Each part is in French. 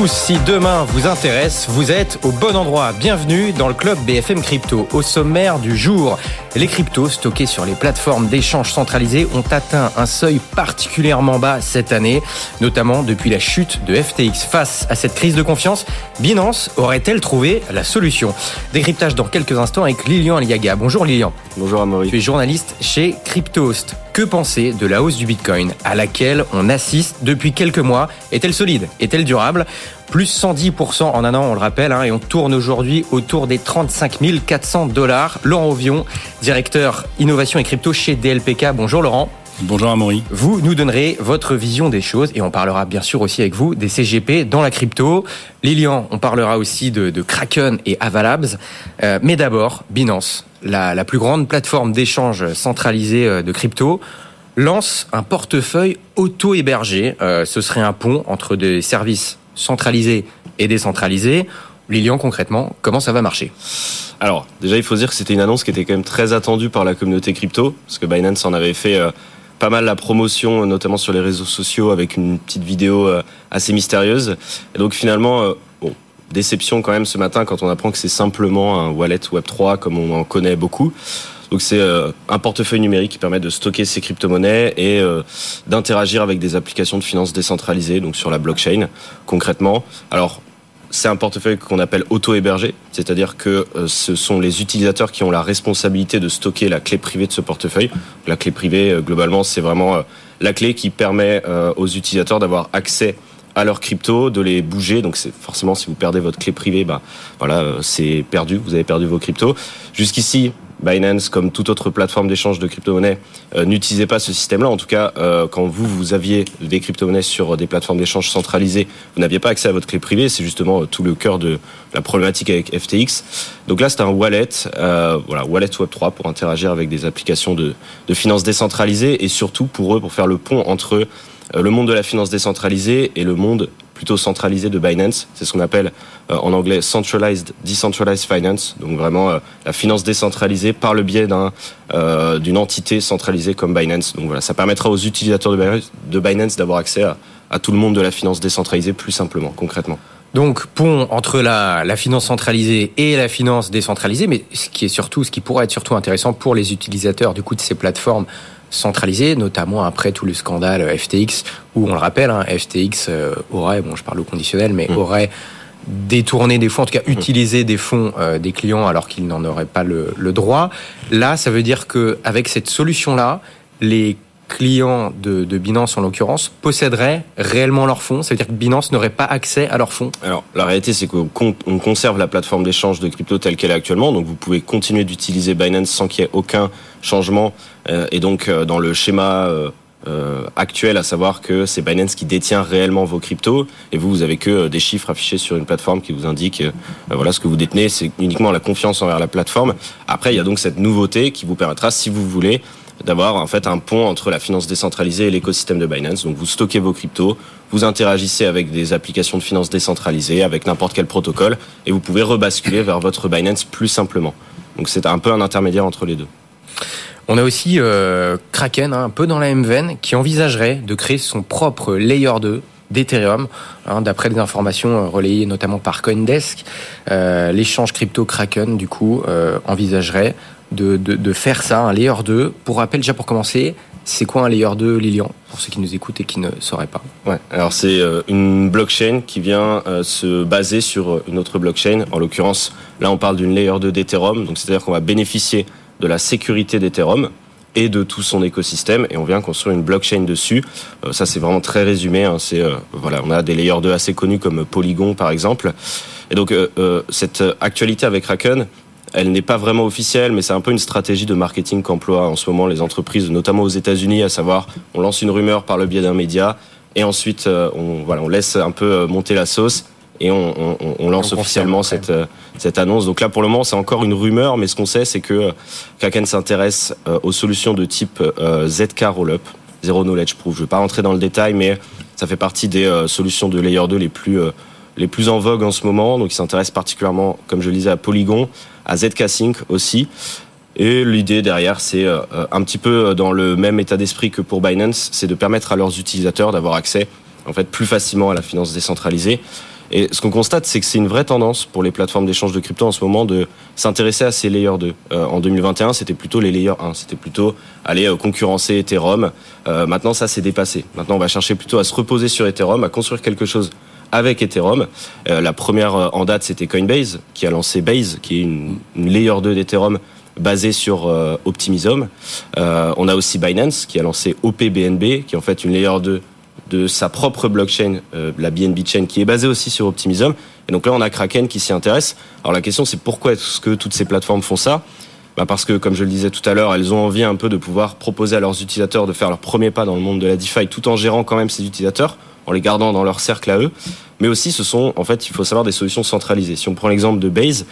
Tous, si demain vous intéresse, vous êtes au bon endroit. Bienvenue dans le club BFM Crypto. Au sommaire du jour, les cryptos stockés sur les plateformes d'échange centralisées ont atteint un seuil particulièrement bas cette année, notamment depuis la chute de FTX. Face à cette crise de confiance, Binance aurait-elle trouvé la solution? Décryptage dans quelques instants avec Lilian Aliaga. Bonjour Lilian. Bonjour Amaury. Tu es journaliste chez Cryptost. Que penser de la hausse du Bitcoin à laquelle on assiste depuis quelques mois? Est-elle solide? Est-elle durable? Plus 110% en un an, on le rappelle, hein, et on tourne aujourd'hui autour des 35 400 dollars. Laurent Ovion, directeur innovation et crypto chez DLPK. Bonjour Laurent. Bonjour Amaury. Vous nous donnerez votre vision des choses et on parlera bien sûr aussi avec vous des CGP dans la crypto. Lilian, on parlera aussi de, de Kraken et Avalabs. Euh, mais d'abord, Binance, la, la, plus grande plateforme d'échange centralisée euh, de crypto, lance un portefeuille auto-hébergé. Euh, ce serait un pont entre des services centralisés et décentralisés. Lilian, concrètement, comment ça va marcher? Alors, déjà, il faut dire que c'était une annonce qui était quand même très attendue par la communauté crypto, parce que Binance en avait fait euh, pas mal la promotion, notamment sur les réseaux sociaux, avec une petite vidéo euh, assez mystérieuse. Et donc, finalement, euh, bon, déception quand même ce matin quand on apprend que c'est simplement un wallet Web3, comme on en connaît beaucoup. Donc c'est un portefeuille numérique qui permet de stocker ses crypto-monnaies et d'interagir avec des applications de finances décentralisées, donc sur la blockchain concrètement. Alors c'est un portefeuille qu'on appelle auto-hébergé, c'est-à-dire que ce sont les utilisateurs qui ont la responsabilité de stocker la clé privée de ce portefeuille. La clé privée, globalement, c'est vraiment la clé qui permet aux utilisateurs d'avoir accès à leurs cryptos, de les bouger. Donc c'est forcément si vous perdez votre clé privée, bah voilà, c'est perdu. Vous avez perdu vos cryptos. Jusqu'ici, Binance, comme toute autre plateforme d'échange de crypto-monnaies, euh, n'utilisait pas ce système-là. En tout cas, euh, quand vous, vous aviez des crypto-monnaies sur des plateformes d'échange centralisées, vous n'aviez pas accès à votre clé privée. C'est justement tout le cœur de la problématique avec FTX. Donc là, c'est un wallet, euh, voilà, wallet Web3 pour interagir avec des applications de, de finances décentralisées et surtout pour eux, pour faire le pont entre le monde de la finance décentralisée et le monde plutôt centralisé de Binance. C'est ce qu'on appelle euh, en anglais centralized, decentralized finance. Donc vraiment euh, la finance décentralisée par le biais euh, d'une entité centralisée comme Binance. Donc voilà, ça permettra aux utilisateurs de Binance d'avoir accès à, à tout le monde de la finance décentralisée plus simplement, concrètement. Donc pont entre la, la, finance centralisée et la finance décentralisée, mais ce qui est surtout, ce qui pourrait être surtout intéressant pour les utilisateurs du coup de ces plateformes centralisées, notamment après tout le scandale FTX, où on le rappelle, hein, FTX euh, aurait, bon je parle au conditionnel, mais mmh. aurait détourné des fonds, en tout cas utilisé des fonds euh, des clients alors qu'ils n'en auraient pas le, le, droit. Là, ça veut dire que avec cette solution-là, les clients de, Binance en l'occurrence posséderaient réellement leurs fonds. Ça veut dire que Binance n'aurait pas accès à leurs fonds. Alors la réalité c'est qu'on conserve la plateforme d'échange de crypto telle qu'elle est actuellement, donc vous pouvez continuer d'utiliser Binance sans qu'il y ait aucun changement. Euh, et donc euh, dans le schéma euh, actuel, à savoir que c'est Binance qui détient réellement vos cryptos. Et vous, vous avez que des chiffres affichés sur une plateforme qui vous indique voilà ce que vous détenez, c'est uniquement la confiance envers la plateforme. Après, il y a donc cette nouveauté qui vous permettra, si vous voulez, d'avoir en fait un pont entre la finance décentralisée et l'écosystème de Binance. Donc vous stockez vos cryptos, vous interagissez avec des applications de finance décentralisées, avec n'importe quel protocole, et vous pouvez rebasculer vers votre Binance plus simplement. Donc c'est un peu un intermédiaire entre les deux. On a aussi euh, Kraken, hein, un peu dans la même qui envisagerait de créer son propre layer 2 d'Ethereum, hein, d'après des informations relayées notamment par CoinDesk. Euh, L'échange crypto Kraken, du coup, euh, envisagerait de, de, de, faire ça, un layer 2. Pour rappel, déjà pour commencer, c'est quoi un layer 2, Lilian, pour ceux qui nous écoutent et qui ne sauraient pas? Ouais, alors c'est une blockchain qui vient se baser sur une autre blockchain. En l'occurrence, là on parle d'une layer 2 d'Ethereum, donc c'est-à-dire qu'on va bénéficier de la sécurité d'Ethereum et de tout son écosystème et on vient construire une blockchain dessus. Euh, ça c'est vraiment très résumé. Hein. C'est euh, voilà, on a des layers 2 assez connus comme Polygon par exemple. Et donc euh, cette actualité avec Kraken, elle n'est pas vraiment officielle, mais c'est un peu une stratégie de marketing qu'emploient en ce moment les entreprises, notamment aux États-Unis, à savoir on lance une rumeur par le biais d'un média et ensuite on voilà on laisse un peu monter la sauce et on, on, on lance on officiellement cette, cette annonce. Donc là, pour le moment, c'est encore une rumeur, mais ce qu'on sait, c'est que Kraken s'intéresse aux solutions de type ZK Rollup, Zero Knowledge Proof. Je ne vais pas rentrer dans le détail, mais ça fait partie des solutions de Layer 2 les plus, les plus en vogue en ce moment. Donc il s'intéresse particulièrement, comme je le disais, à Polygon, à ZK Sync aussi. Et l'idée derrière, c'est un petit peu dans le même état d'esprit que pour Binance, c'est de permettre à leurs utilisateurs d'avoir accès en fait plus facilement à la finance décentralisée. Et ce qu'on constate, c'est que c'est une vraie tendance pour les plateformes d'échange de crypto en ce moment de s'intéresser à ces layers 2. Euh, en 2021, c'était plutôt les layers 1, c'était plutôt aller euh, concurrencer Ethereum. Euh, maintenant, ça s'est dépassé. Maintenant, on va chercher plutôt à se reposer sur Ethereum, à construire quelque chose avec Ethereum. la première en date, c'était Coinbase, qui a lancé Base, qui est une, une layer 2 d'Ethereum basée sur Optimism. on a aussi Binance, qui a lancé OPBNB, qui est en fait une layer 2 de sa propre blockchain, euh, la BNB Chain, qui est basée aussi sur Optimism. Et donc là, on a Kraken qui s'y intéresse. Alors la question, c'est pourquoi est-ce que toutes ces plateformes font ça? Bah Parce que, comme je le disais tout à l'heure, elles ont envie un peu de pouvoir proposer à leurs utilisateurs de faire leur premier pas dans le monde de la DeFi, tout en gérant quand même ces utilisateurs, en les gardant dans leur cercle à eux. Mais aussi, ce sont, en fait, il faut savoir des solutions centralisées. Si on prend l'exemple de Base,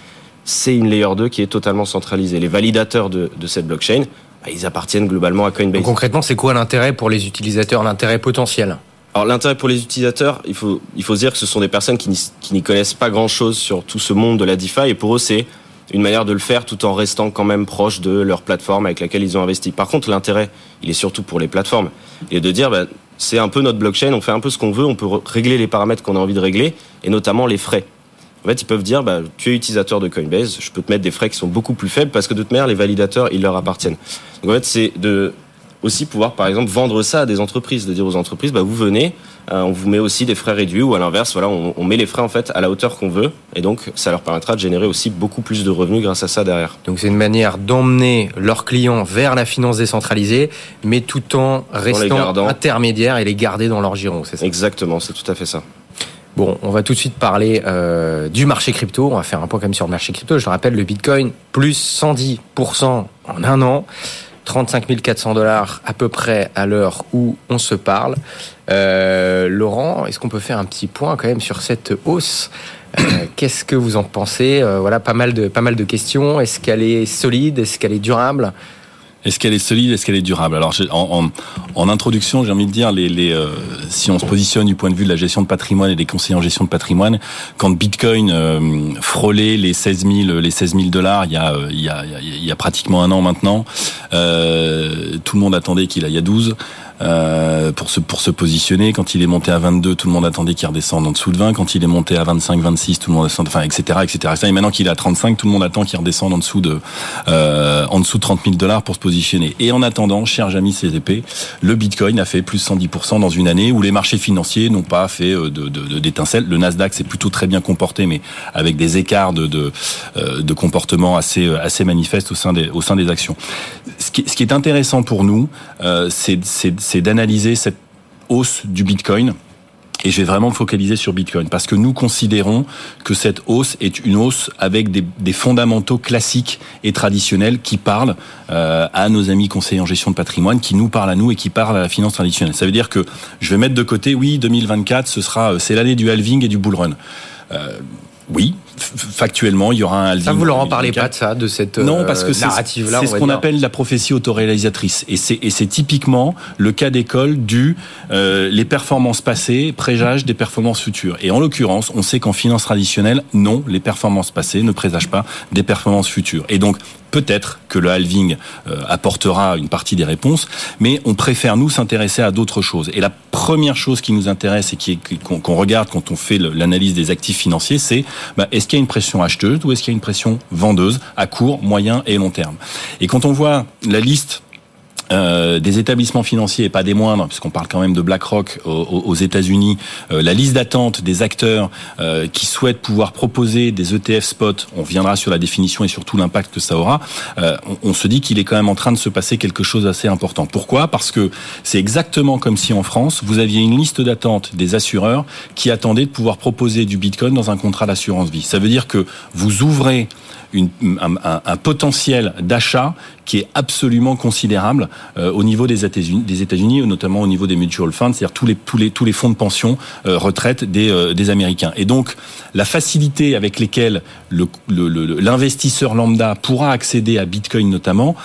c'est une layer 2 qui est totalement centralisée. Les validateurs de, de cette blockchain, bah, ils appartiennent globalement à Coinbase. concrètement, c'est quoi l'intérêt pour les utilisateurs, l'intérêt potentiel? Alors l'intérêt pour les utilisateurs, il faut il faut se dire que ce sont des personnes qui n'y connaissent pas grand chose sur tout ce monde de la DeFi et pour eux c'est une manière de le faire tout en restant quand même proche de leur plateforme avec laquelle ils ont investi. Par contre, l'intérêt, il est surtout pour les plateformes et de dire bah, c'est un peu notre blockchain, on fait un peu ce qu'on veut, on peut régler les paramètres qu'on a envie de régler et notamment les frais. En fait, ils peuvent dire, bah, tu es utilisateur de Coinbase, je peux te mettre des frais qui sont beaucoup plus faibles parce que de toute manière, les validateurs, ils leur appartiennent. Donc en fait, c'est de aussi pouvoir, par exemple, vendre ça à des entreprises, de dire aux entreprises, bah, vous venez, euh, on vous met aussi des frais réduits, ou à l'inverse, voilà, on, on, met les frais en fait à la hauteur qu'on veut, et donc ça leur permettra de générer aussi beaucoup plus de revenus grâce à ça derrière. Donc c'est une manière d'emmener leurs clients vers la finance décentralisée, mais tout en restant intermédiaire et les garder dans leur giron, c'est ça? Exactement, c'est tout à fait ça. Bon, on va tout de suite parler euh, du marché crypto. On va faire un point quand même sur le marché crypto. Je rappelle, le Bitcoin plus 110% en un an. 35 400 dollars à peu près à l'heure où on se parle. Euh, Laurent, est-ce qu'on peut faire un petit point quand même sur cette hausse? Euh, Qu'est-ce que vous en pensez? Voilà, pas mal de questions. Est-ce qu'elle est solide? Est-ce qu'elle est durable? Est-ce qu'elle est solide Est-ce qu'elle est durable? Alors, en, en, en, introduction, j'ai envie de dire, les, les euh, si on se positionne du point de vue de la gestion de patrimoine et des conseillers en gestion de patrimoine, quand Bitcoin euh, frôlait les 16 000, les 16 000 dollars il y, a, il, y a, il y a pratiquement un an maintenant, euh, tout le monde attendait qu'il aille à 12. Euh, pour se pour se positionner. Quand il est monté à 22, tout le monde attendait qu'il redescende en dessous de 20. Quand il est monté à 25, 26, tout le monde descend, enfin etc etc. Et maintenant qu'il est à 35, tout le monde attend qu'il redescende en dessous de euh, en dessous de 30 000 dollars pour se positionner. Et en attendant, cher Jamy CDP, le Bitcoin a fait plus 110% dans une année où les marchés financiers n'ont pas fait euh, de d'étincelles. Le Nasdaq s'est plutôt très bien comporté, mais avec des écarts de de, euh, de comportement assez assez manifestes au sein des au sein des actions. Ce qui, est intéressant pour nous, euh, c'est d'analyser cette hausse du Bitcoin. Et je vais vraiment me focaliser sur Bitcoin parce que nous considérons que cette hausse est une hausse avec des, fondamentaux classiques et traditionnels qui parlent euh, à nos amis conseillers en gestion de patrimoine, qui nous parlent à nous et qui parlent à la finance traditionnelle. Ça veut dire que je vais mettre de côté, oui, 2024, ce sera, euh, c'est l'année du halving et du bull run. Euh, oui, factuellement, il y aura un halving. Ça, vous leur en parlez pas de ça, de cette non, parce que narrative-là. C'est ce qu'on appelle la prophétie autoréalisatrice, et c'est typiquement le cas d'école du euh, les performances passées préjagent des performances futures. Et en l'occurrence, on sait qu'en finance traditionnelle, non, les performances passées ne présagent pas des performances futures. Et donc peut-être que le halving euh, apportera une partie des réponses, mais on préfère nous s'intéresser à d'autres choses. Et la première chose qui nous intéresse et qui qu'on regarde quand on fait l'analyse des actifs financiers, c'est bah, est-ce qu'il y a une pression acheteuse ou est-ce qu'il y a une pression vendeuse à court, moyen et long terme? Et quand on voit la liste euh, des établissements financiers et pas des moindres, puisqu'on parle quand même de BlackRock aux, États-Unis, euh, la liste d'attente des acteurs euh, qui souhaitent pouvoir proposer des ETF spot, on viendra sur la définition et surtout l'impact que ça aura, on, on, se dit qu'il est quand même en train de se passer quelque chose d'assez important. Pourquoi? Parce que c'est exactement comme si en France, vous aviez une liste d'attente des assureurs qui attendaient de pouvoir proposer du Bitcoin dans un contrat d'assurance vie. Ça veut dire que vous ouvrez une, un, un, potentiel d'achat qui est absolument considérable euh, au niveau des États-Unis, des États-Unis, notamment au niveau des mutual funds, c'est-à-dire tous les tous les tous les fonds de pension euh, retraite des euh, des Américains. Et donc la facilité avec lesquelles l'investisseur le, lambda pourra accéder à Bitcoin notamment,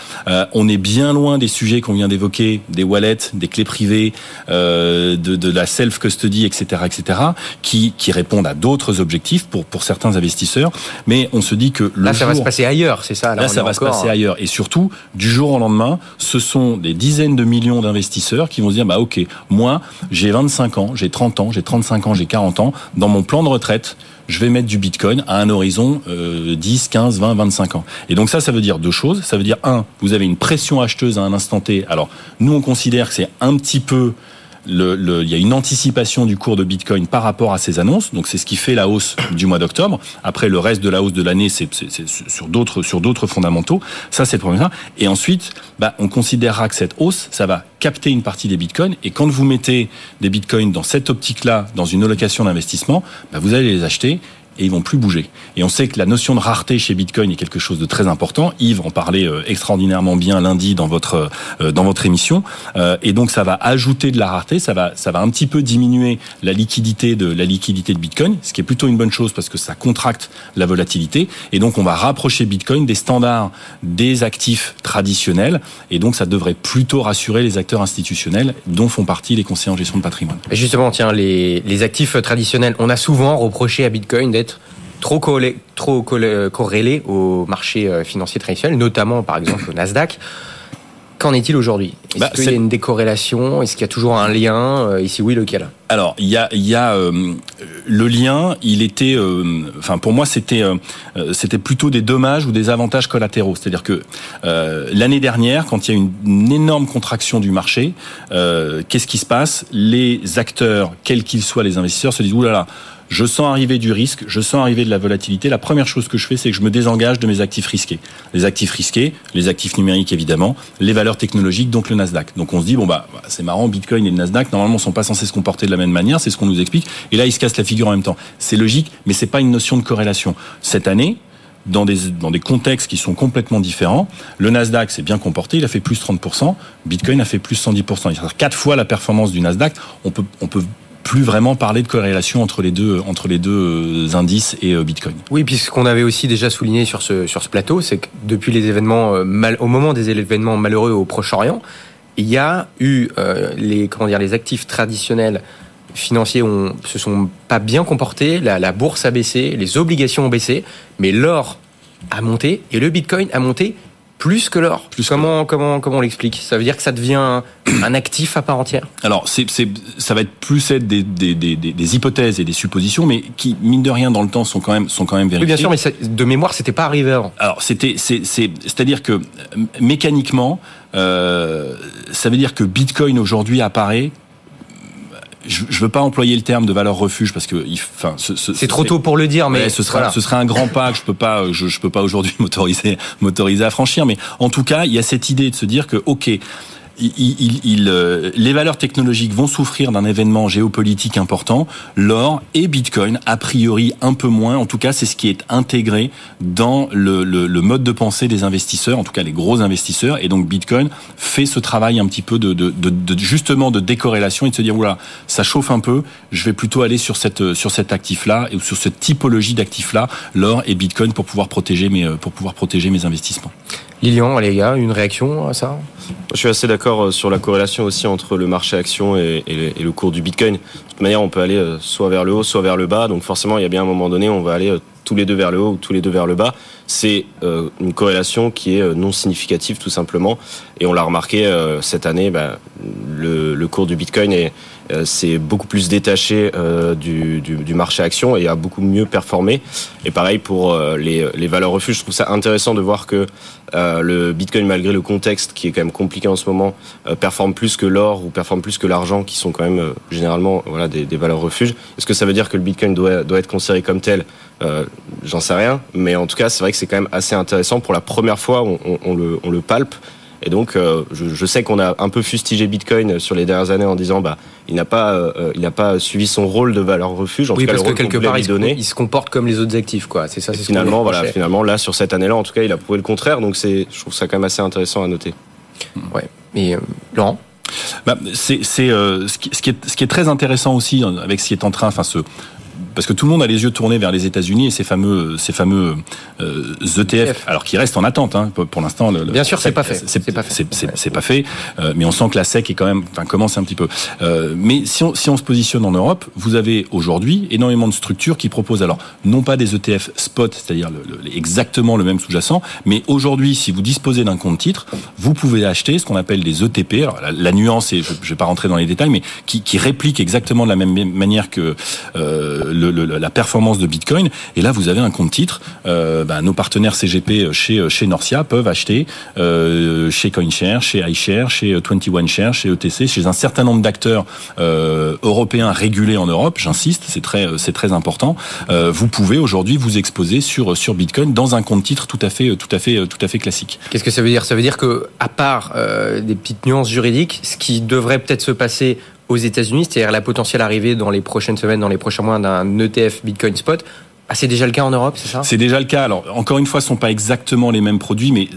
on est bien loin des sujets qu'on vient d'évoquer, des wallets, des clés privées, de, de la self custody, etc., etc., qui qui répondent à d'autres objectifs pour pour certains investisseurs. Mais on se dit que le là, ça va se passer ailleurs, c'est ça. Là, ça va se passer ailleurs. Et surtout, du jour au lendemain, ce sont des dizaines de millions d'investisseurs qui vont se dire, bah ok, moi, j'ai 25 ans, j'ai 30 ans, j'ai 35 ans, j'ai 40 ans. Dans mon plan de retraite, je vais mettre du Bitcoin à un horizon euh, 10, 15, 20, 25 ans. Et donc ça, ça veut dire deux choses. Ça veut dire, un, vous avez une pression acheteuse à un instant T. Alors, nous, on considère que c'est un petit peu le, il y a une anticipation du cours de Bitcoin par rapport à ces annonces. Donc c'est ce qui fait la hausse du mois d'octobre. Après le reste de la hausse de l'année, c'est sur d'autres sur d'autres fondamentaux. Ça c'est le premier. Et ensuite, bah, on considérera que cette hausse, ça va capter une partie des bitcoins. Et quand vous mettez des bitcoins dans cette optique-là, dans une allocation d'investissement, bah, vous allez les acheter et ils vont plus bouger. Et on sait que la notion de rareté chez Bitcoin est quelque chose de très important. Yves en parlait euh, extraordinairement bien lundi dans votre euh, dans votre émission. Euh, et donc ça va ajouter de la rareté, ça va ça va un petit peu diminuer la liquidité de la liquidité de Bitcoin, ce qui est plutôt une bonne chose parce que ça contracte la volatilité. Et donc on va rapprocher Bitcoin des standards des actifs traditionnels. Et donc ça devrait plutôt rassurer les acteurs institutionnels dont font partie les conseillers en gestion de patrimoine. Justement, tiens, les, les actifs traditionnels, on a souvent reproché à Bitcoin d'être trop, collé, trop corrélé au marché euh, financier traditionnel, notamment par exemple au Nasdaq. Qu'en est-il aujourd'hui? Est-ce bah, qu'il y a une décorrélation? Est-ce qu'il y a toujours un lien? Euh, Ici, oui, lequel? Alors, il y a, il y a euh, le lien. Il était, enfin, pour moi, c'était, c'était plutôt des dommages ou des avantages collatéraux. C'est-à-dire que l'année dernière, quand il y a une, une énorme contraction du marché, qu'est-ce qui se passe? Les acteurs, quels qu'ils soient, les investisseurs, se disent oulala. Là là, je sens arriver du risque, je sens arriver de la volatilité. La première chose que je fais, c'est que je me désengage de mes actifs risqués. Les actifs risqués, les actifs numériques évidemment, les valeurs technologiques, donc le Nasdaq. Donc on se dit bon bah c'est marrant, Bitcoin et le Nasdaq normalement sont pas censés se comporter de la même manière, c'est ce qu'on nous explique. Et là ils se cassent la figure en même temps. C'est logique, mais c'est pas une notion de corrélation. Cette année, dans des, dans des contextes qui sont complètement différents. Le Nasdaq s'est bien comporté, il a fait plus 30%, Bitcoin a fait plus 110%. Il a quatre fois la performance du Nasdaq. On peut, on peut plus vraiment parler de corrélation entre les deux, entre les deux euh, indices et euh, Bitcoin. Oui, puisqu'on avait aussi déjà souligné sur ce, sur ce plateau, c'est que depuis les événements, euh, mal, au moment des événements malheureux au Proche-Orient, il y a eu les, comment dire, les actifs traditionnels financiers ont, se sont pas bien comportés, la, la bourse a baissé, les obligations ont baissé, mais l'or a monté et le Bitcoin a monté plus que l'or. comment, comment, comment on l'explique? Ça veut dire que ça devient un actif à part entière? Alors, c'est, ça va être plus être des, des, des, des, hypothèses et des suppositions, mais qui, mine de rien, dans le temps, sont quand même, sont quand même vérifiées. Oui, bien sûr, mais de mémoire, c'était pas arrivé avant. Alors, c'était, c'est, c'est, c'est-à-dire que mécaniquement, euh, ça veut dire que Bitcoin aujourd'hui apparaît je, je veux pas employer le terme de valeur refuge parce que, enfin, c'est trop tôt pour le dire, mais ce serait ce serait un grand pas que je peux pas, je, je peux pas aujourd'hui m'autoriser m'autoriser à franchir. Mais en tout cas, il y a cette idée de se dire que, ok, il, il, euh, les valeurs technologiques vont souffrir d'un événement géopolitique important. L'or et Bitcoin, a priori, un peu moins. En tout cas, c'est ce qui est intégré dans le, le, le, mode de pensée des investisseurs, en tout cas les gros investisseurs. Et donc, Bitcoin fait ce travail un petit peu de, de, de, de justement de décorrélation et de se dire, voilà, ça chauffe un peu. Je vais plutôt aller sur cette sur cet actif-là et sur cette typologie d'actifs-là, l'or et Bitcoin, pour pouvoir protéger mes pour pouvoir protéger mes investissements. Lilian, les gars, une réaction à ça? Je suis assez d'accord euh, sur la corrélation aussi entre le marché action et, le cours du Bitcoin. De toute manière, on peut aller euh, soit vers le haut, soit vers le bas. Donc forcément, il y a bien un moment donné, on va aller euh, tous les deux vers le haut ou tous les deux vers le bas. C'est une corrélation qui est non significative tout simplement. Et on l'a remarqué cette année, bah, le, le, cours du Bitcoin est euh, c'est beaucoup plus détaché euh, du, du, marché action et a beaucoup mieux performé. Et pareil pour euh, les, les valeurs refuges. Je trouve ça intéressant de voir que le Bitcoin, malgré le contexte qui est quand même compliqué en ce moment, performe plus que l'or ou performe plus que l'argent, qui sont quand même généralement voilà des, des valeurs refuges. Est-ce que ça veut dire que le Bitcoin doit, doit être considéré comme tel? J'en sais rien, mais en tout cas, c'est vrai que c'est quand même assez intéressant. Pour la première fois, on le, on le palpe. Et donc, euh, je, je, sais qu'on a un peu fustigé Bitcoin sur les dernières années en disant, bah, il n'a pas, euh, il n'a pas suivi son rôle de valeur refuge. En oui, tout cas, parce que quelque part, il se, il se, comporte comme les autres actifs, quoi. C'est ça. Finalement, voilà, finalement, là, sur cette année-là, en tout cas, il a prouvé le contraire. Donc, c'est, je trouve ça quand même assez intéressant à noter. Ouais. Mais euh, Laurent? Bah, c'est, c'est ce, qui, ce, qui est, ce qui est très intéressant aussi avec ce qui est en train, enfin, ce parce que tout le monde a les yeux tournés vers les États-Unis et ces fameux, ces fameux euh, ETF, alors qui restent en attente. Hein, pour l'instant, le, bien sûr, c'est pas fait. C'est pas fait. C'est pas fait. Euh, mais on sent que la SEC est quand même, enfin, commence un petit peu. Euh, mais si on, si on se positionne en Europe, vous avez aujourd'hui énormément de structures qui proposent alors non pas des ETF spot, c'est-à-dire le, exactement le même sous-jacent, mais aujourd'hui, si vous disposez d'un compte titre, vous pouvez acheter ce qu'on appelle des ETP. Alors la, nuance, et je, je vais pas rentrer dans les détails, mais qui, qui répliquent exactement de la même manière que euh, la performance de Bitcoin. Et là, vous avez un compte titre. Euh, ben, nos partenaires CGP chez chez Norcia peuvent acheter euh, chez CoinShare, chez iShare, chez 21Share, chez ETC, chez un certain nombre d'acteurs euh, européens régulés en Europe. J'insiste, c'est très très important. Euh, vous pouvez aujourd'hui vous exposer sur sur Bitcoin dans un compte titre tout à fait tout à fait tout à fait classique. Qu'est-ce que ça veut dire? Ça veut dire que à part euh, des petites nuances juridiques, ce qui devrait peut-être se passer aux États-Unis, c'est-à-dire la potentielle arrivée dans les prochaines semaines, dans les prochains mois d'un ETF Bitcoin Spot, ah, c'est déjà le cas en Europe, c'est ça? C'est déjà le cas. Alors, encore une fois, ce sont pas exactement les mêmes produits, mais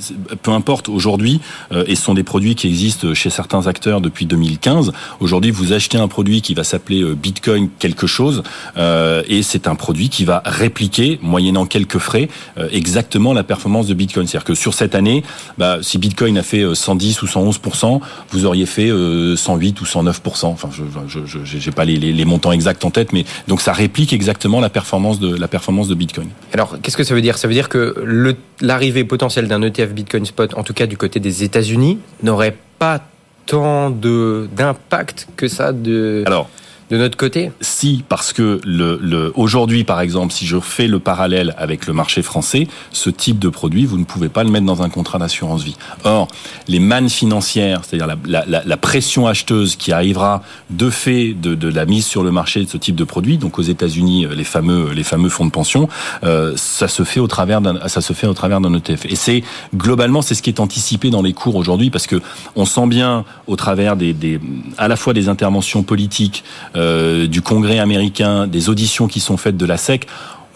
peu importe. Aujourd'hui, euh, et ce sont des produits qui existent chez certains acteurs depuis 2015. Aujourd'hui, vous achetez un produit qui va s'appeler euh, Bitcoin quelque chose, euh, et c'est un produit qui va répliquer, moyennant quelques frais, exactement la performance de Bitcoin. C'est-à-dire que sur cette année, bah, si Bitcoin a fait 110 ou 111% vous auriez fait 108 ou 109% Enfin, je n'ai pas les, montants exacts en tête, mais donc ça réplique exactement la performance de la performance de Bitcoin. Alors, qu'est-ce que ça veut dire? Ça veut dire que l'arrivée potentielle d'un ETF Bitcoin Spot, en tout cas du côté des États-Unis, n'aurait pas tant d'impact que ça de... Alors, de notre côté Si, parce que le, le aujourd'hui, par exemple, si je fais le parallèle avec le marché français, ce type de produit, vous ne pouvez pas le mettre dans un contrat d'assurance vie. Or, les mannes financières, c'est-à-dire la, la, la, pression acheteuse qui arrivera de fait de, de, la mise sur le marché de ce type de produit, donc aux États-Unis, les fameux les fameux fonds de pension, euh, ça se fait au travers d'un ça se fait au travers d'un ETF. Et c'est globalement c'est ce qui est anticipé dans les cours aujourd'hui parce que on sent bien au travers des, des à la fois des interventions politiques euh, du Congrès américain, des auditions qui sont faites de la SEC,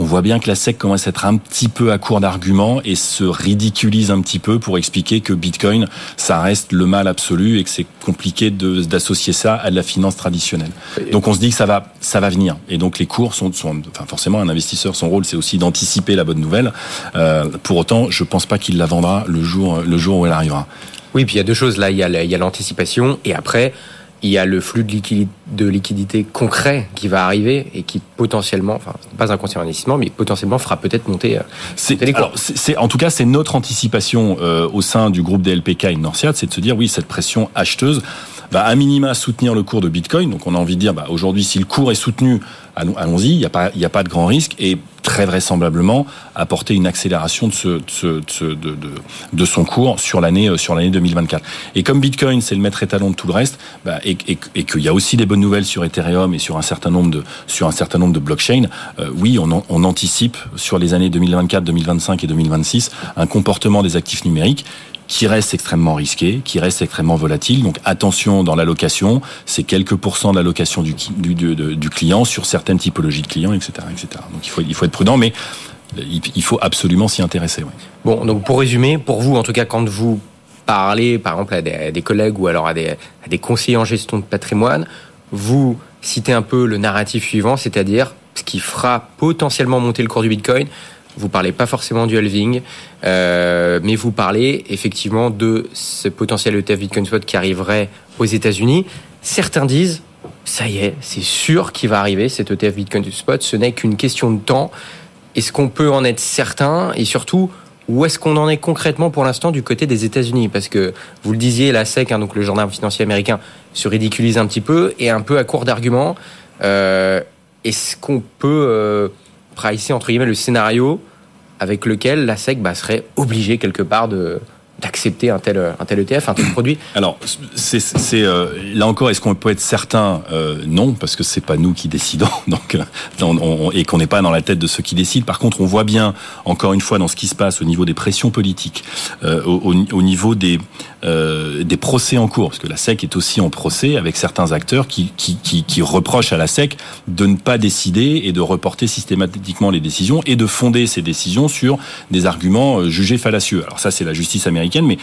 on voit bien que la SEC commence à être un petit peu à court d'arguments et se ridiculise un petit peu pour expliquer que Bitcoin, ça reste le mal absolu et que c'est compliqué d'associer ça à de la finance traditionnelle. Donc on se dit que ça va, ça va venir. Et donc les cours sont, sont enfin forcément un investisseur, son rôle c'est aussi d'anticiper la bonne nouvelle. Euh, pour autant, je pense pas qu'il la vendra le jour, le jour où elle arrivera. Oui, puis il y a deux choses là. Il y a l'anticipation et après il y a le flux de liquidité, de liquidité concret qui va arriver et qui potentiellement, enfin pas un conseil d'investissement, mais potentiellement fera peut-être monter. Euh, c'est, en tout cas, c'est notre anticipation euh, au sein du groupe DLPK et Norciad, c'est de se dire oui, cette pression acheteuse va à minima soutenir le cours de Bitcoin. Donc on a envie de dire, bah, aujourd'hui, si le cours est soutenu, allons-y, il n'y a, pas, a pas de grand risque. Et très vraisemblablement apporter une accélération de, son cours sur l'année euh, sur l'année 2024. Et comme Bitcoin c'est le maître étalon de tout le reste, bah, et qu'il y a aussi des bonnes nouvelles sur Ethereum et sur un certain nombre de sur un certain nombre de blockchains, euh, oui, on, on anticipe sur les années 2024, 2025 et 2026 un comportement des actifs numériques qui reste extrêmement risqué, qui reste extrêmement volatile. Donc attention dans l'allocation, c'est quelques pourcents d'allocation du, du, du, client sur certaines typologies de clients, etc., etc. Donc il faut, il faut être prudent, mais il faut absolument s'y intéresser. Bon, donc pour résumer, pour vous, en tout cas, quand vous parlez, par exemple, à des, collègues ou alors à des conseillers en gestion de patrimoine, vous citez un peu le narratif suivant, c'est-à-dire ce qui fera potentiellement monter le cours du Bitcoin, vous parlez pas forcément du halving, euh, mais vous parlez effectivement de ce potentiel ETF Bitcoin Spot qui arriverait aux États-Unis. Certains disent, ça y est, c'est sûr qu'il va arriver cet ETF Bitcoin Spot. Ce n'est qu'une question de temps. Est-ce qu'on peut en être certain? Et surtout où est-ce qu'on en est concrètement pour l'instant du côté des États-Unis? Parce que vous le disiez, la SEC, hein, donc le journal financier américain, se ridiculise un petit peu et un peu à court d'arguments. Euh, est-ce qu'on peut euh, ici entre guillemets le scénario avec lequel la SEC bah, serait obligée quelque part de d'accepter un tel un tel ETF, un tel produit Alors, c'est euh, là encore, est-ce qu'on peut être certain euh, Non, parce que c'est pas nous qui décidons, donc euh, et qu'on n'est pas dans la tête de ceux qui décident. Par contre, on voit bien encore une fois dans ce qui se passe au niveau des pressions politiques, au, au, niveau des euh, des procès en cours, parce que la SEC est aussi en procès avec certains acteurs qui, qui, qui, qui, reprochent à la SEC de ne pas décider et de reporter systématiquement les décisions et de fonder ces décisions sur des arguments euh, jugés fallacieux. Alors ça, c'est la justice américaine, mais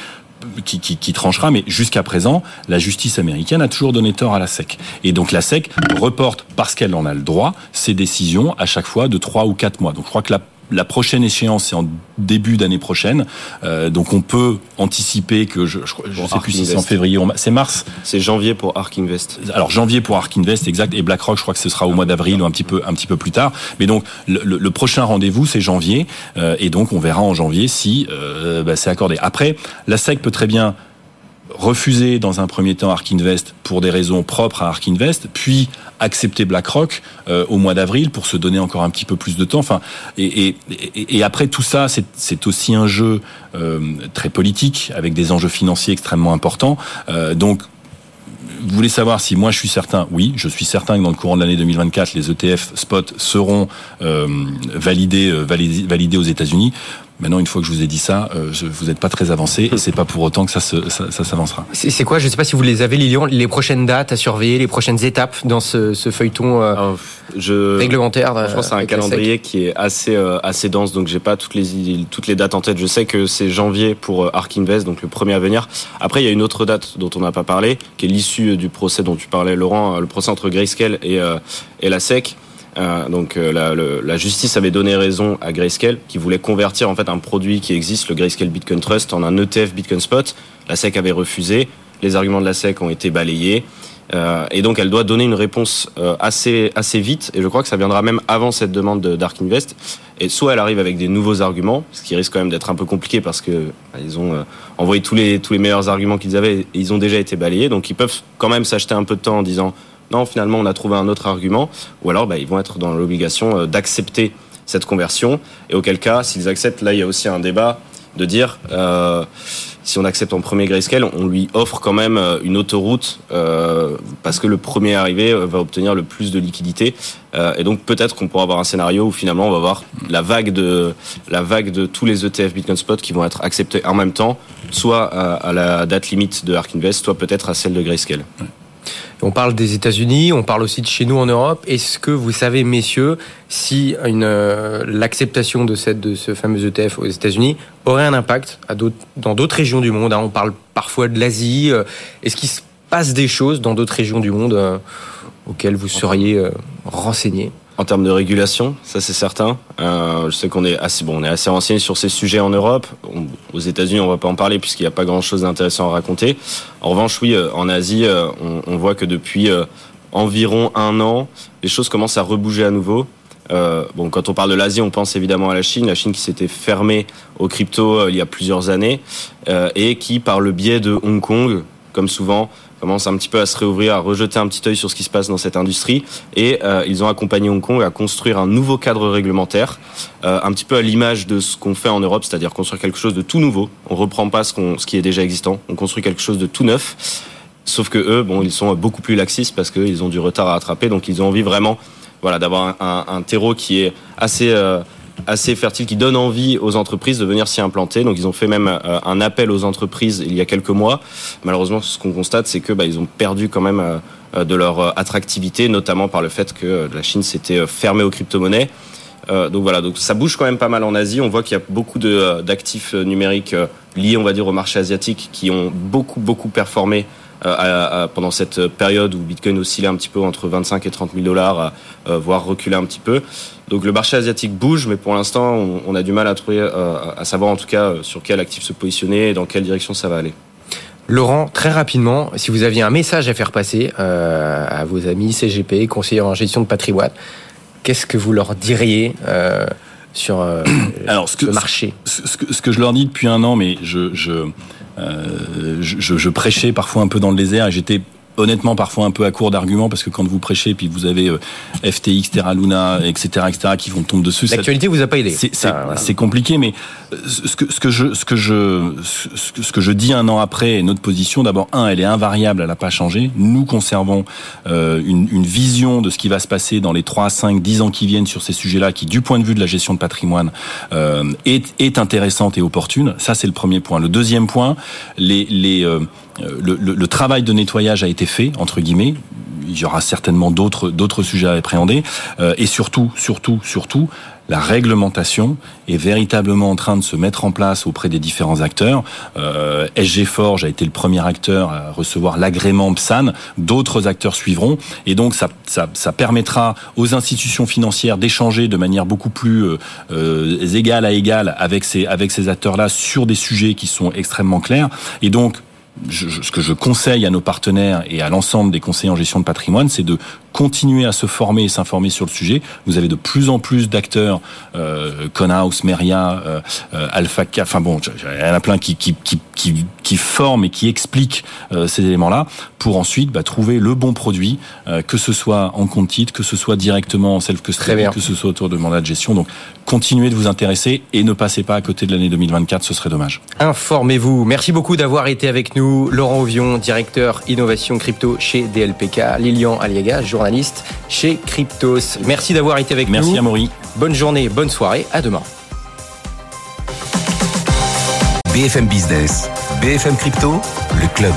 qui, tranchera, mais jusqu'à présent, la justice américaine a toujours donné tort à la SEC. Et donc la SEC reporte, parce qu'elle en a le droit, ses décisions à chaque fois de trois ou quatre mois. Donc je crois que la prochaine échéance est en début d'année prochaine, euh, donc on peut anticiper que je, je, sais plus si c'est en février, c'est mars. C'est janvier pour Ark Invest. Alors janvier pour Ark Invest, exact, et BlackRock, je crois que ce sera au mois d'avril ou un petit peu un petit peu plus tard. Mais donc le, prochain rendez-vous c'est janvier, euh, et donc on verra en janvier si euh, bah, c'est accordé. Après, la SEC peut très bien refuser dans un premier temps Ark Invest pour des raisons propres à Ark Invest, puis accepter BlackRock euh, au mois d'avril pour se donner encore un petit peu plus de temps. Enfin, et, après tout ça, c'est aussi un jeu euh, très politique avec des enjeux financiers extrêmement importants. Euh, donc vous voulez savoir si moi je suis certain? Oui, je suis certain que dans le courant de l'année 2024, les ETF spot seront validés, validés aux États-Unis. Maintenant, une fois que je vous ai dit ça, euh, vous n'êtes pas très avancé et c'est pas pour autant que ça, se, ça, ça s'avancera. C'est quoi? Je ne sais pas si vous les avez, Lilian, les prochaines dates à surveiller, les prochaines étapes dans ce, ce feuilleton euh, je, réglementaire. Je pense c'est un calendrier qui est assez euh, assez dense, donc j'ai pas toutes les toutes les dates en tête. Je sais que c'est janvier pour euh, Ark Invest, donc le premier à venir. Après, il y a une autre date dont on n'a pas parlé, qui est l'issue du procès dont tu parlais, Laurent, le procès entre Grayscale et et la SEC. Euh, donc euh, la, justice avait donné raison à Grayscale qui voulait convertir en fait un produit qui existe, le Grayscale Bitcoin Trust, en un ETF Bitcoin Spot. La SEC avait refusé. Les arguments de la SEC ont été balayés. Euh, et donc elle doit donner une réponse assez assez vite et je crois que ça viendra même avant cette demande de Dark Invest et soit elle arrive avec des nouveaux arguments ce qui risque quand même d'être un peu compliqué parce que bah, ils ont envoyé tous les tous les meilleurs arguments qu'ils avaient et ils ont déjà été balayés donc ils peuvent quand même s'acheter un peu de temps en disant non, finalement, on a trouvé un autre argument, ou alors bah, ils vont être dans l'obligation euh, d'accepter cette conversion. Et auquel cas, s'ils acceptent, là, il y a aussi un débat de dire euh, si on accepte en premier grayscale, on lui offre quand même euh, une autoroute euh, parce que le premier arrivé euh, va obtenir le plus de liquidité. Euh, et donc peut-être qu'on pourra avoir un scénario où finalement on va avoir la vague de la vague de tous les ETF Bitcoin Spot qui vont être acceptés en même temps, soit à, la date limite de Ark Invest, soit peut-être à celle de grayscale. On parle des États-Unis, on parle aussi de chez nous en Europe. Est-ce que vous savez, messieurs, si une, euh, l'acceptation de, cette, de ce fameux ETF aux États-Unis aurait un impact à dans d'autres régions du monde hein? On parle parfois de l'Asie. Euh, est-ce qu'il se passe des choses dans d'autres régions du monde euh, auxquelles vous seriez renseigné en termes de régulation, ça c'est certain. Euh, je sais qu'on est assez bon, on est assez renseigné sur ces sujets en Europe. aux États-Unis, on va pas en parler puisqu'il n'y a pas grand-chose d'intéressant à raconter. En revanche, oui, euh, en Asie, euh, on, on, voit que depuis euh, environ un an, les choses commencent à rebouger à nouveau. Euh, bon, quand on parle de l'Asie, on pense évidemment à la Chine, la Chine qui s'était fermée aux cryptos il y a plusieurs années et qui, par le biais de Hong Kong, comme souvent, commence un petit peu à se réouvrir, à rejeter un petit œil sur ce qui se passe dans cette industrie. Et euh, ils ont accompagné Hong Kong à construire un nouveau cadre réglementaire, euh, un petit peu à l'image de ce qu'on fait en Europe, c'est-à-dire construire quelque chose de tout nouveau. On reprend pas ce, qu'on, ce qui est déjà existant, on construit quelque chose de tout neuf. Sauf que eux, bon, ils sont beaucoup plus laxistes parce qu'ils ont du retard à rattraper, donc ils ont envie vraiment, voilà, d'avoir un, un, un terreau qui est assez euh, assez fertile qui donne envie aux entreprises de venir s'y implanter. Donc ils ont fait même euh, un appel aux entreprises il y a quelques mois. Malheureusement, ce qu'on constate, c'est que bah, ils ont perdu quand même euh, de leur euh, attractivité, notamment par le fait que la Chine s'était fermée aux crypto-monnaies. donc voilà, donc ça bouge quand même pas mal en Asie. On voit qu'il y a beaucoup d'actifs numériques liés, on va dire, au marché asiatique qui ont beaucoup beaucoup performé pendant cette période où Bitcoin oscillait un petit peu entre 25 et 30 000 dollars, voire reculait un petit peu. Donc le marché asiatique bouge, mais pour l'instant, on, a du mal à trouver, euh, à savoir en tout cas euh, sur quel actif se positionner et dans quelle direction ça va aller. Laurent, très rapidement, si vous aviez un message à faire passer euh, à vos amis CGP, conseillers en gestion de patrimoine, qu'est-ce que vous leur diriez sur Alors, ce que, marché? ce, que, ce, que, je leur dis depuis un an, mais je, je, je, je prêchais parfois un peu dans le désert et j'étais honnêtement parfois un peu à court d'arguments parce que quand vous prêchez puis vous avez euh, FTX, Terra Luna, etc., etc., qui vont tomber dessus. L'actualité vous a pas aidé. C'est compliqué, mais euh, ce que, ce que je ce que je ce que, je dis un an après notre position, d'abord un, elle est invariable, elle n'a pas changé. Nous conservons euh, une, une vision de ce qui va se passer dans les 3, 5, 10 ans qui viennent sur ces sujets-là, qui du point de vue de la gestion de patrimoine euh, est, est intéressante et opportune. Ça c'est le premier point. Le deuxième point, les les le, le, le, travail de nettoyage a été fait entre guillemets il y aura certainement d'autres d'autres sujets à appréhender. et surtout, surtout, surtout, la réglementation est véritablement en train de se mettre en place auprès des différents acteurs. Euh, SG Forge a été le premier acteur à recevoir l'agrément PSAN, d'autres acteurs suivront, et donc ça, ça, ça permettra aux institutions financières d'échanger de manière beaucoup plus euh, euh égale à égale avec ces, avec ces acteurs-là sur des sujets qui sont extrêmement clairs. Et donc, ce que je conseille à nos partenaires et à l'ensemble des conseillers en gestion de patrimoine, c'est de continuer à se former et s'informer sur le sujet. Vous avez de plus en plus d'acteurs, euh, Conhouse, Meria, euh, euh Alpha, enfin bon, il y en a plein qui, qui, qui, qui, qui forment et qui expliquent euh, ces éléments-là pour ensuite bah, trouver le bon produit, euh, que ce soit en compte titre, que ce soit directement en self-custody, que ce soit autour de mandat de gestion. Donc continuez de vous intéresser et ne passez pas à côté de l'année 2024, ce serait dommage. Informez-vous. Merci beaucoup d'avoir été avec nous. Laurent Ovion, directeur innovation crypto chez DLPK, Lilian Aliaga, journaliste chez Cryptos. Merci d'avoir été avec nous. Merci Amaury. Bonne journée, bonne soirée, à demain. BFM Business, BFM Crypto, le club.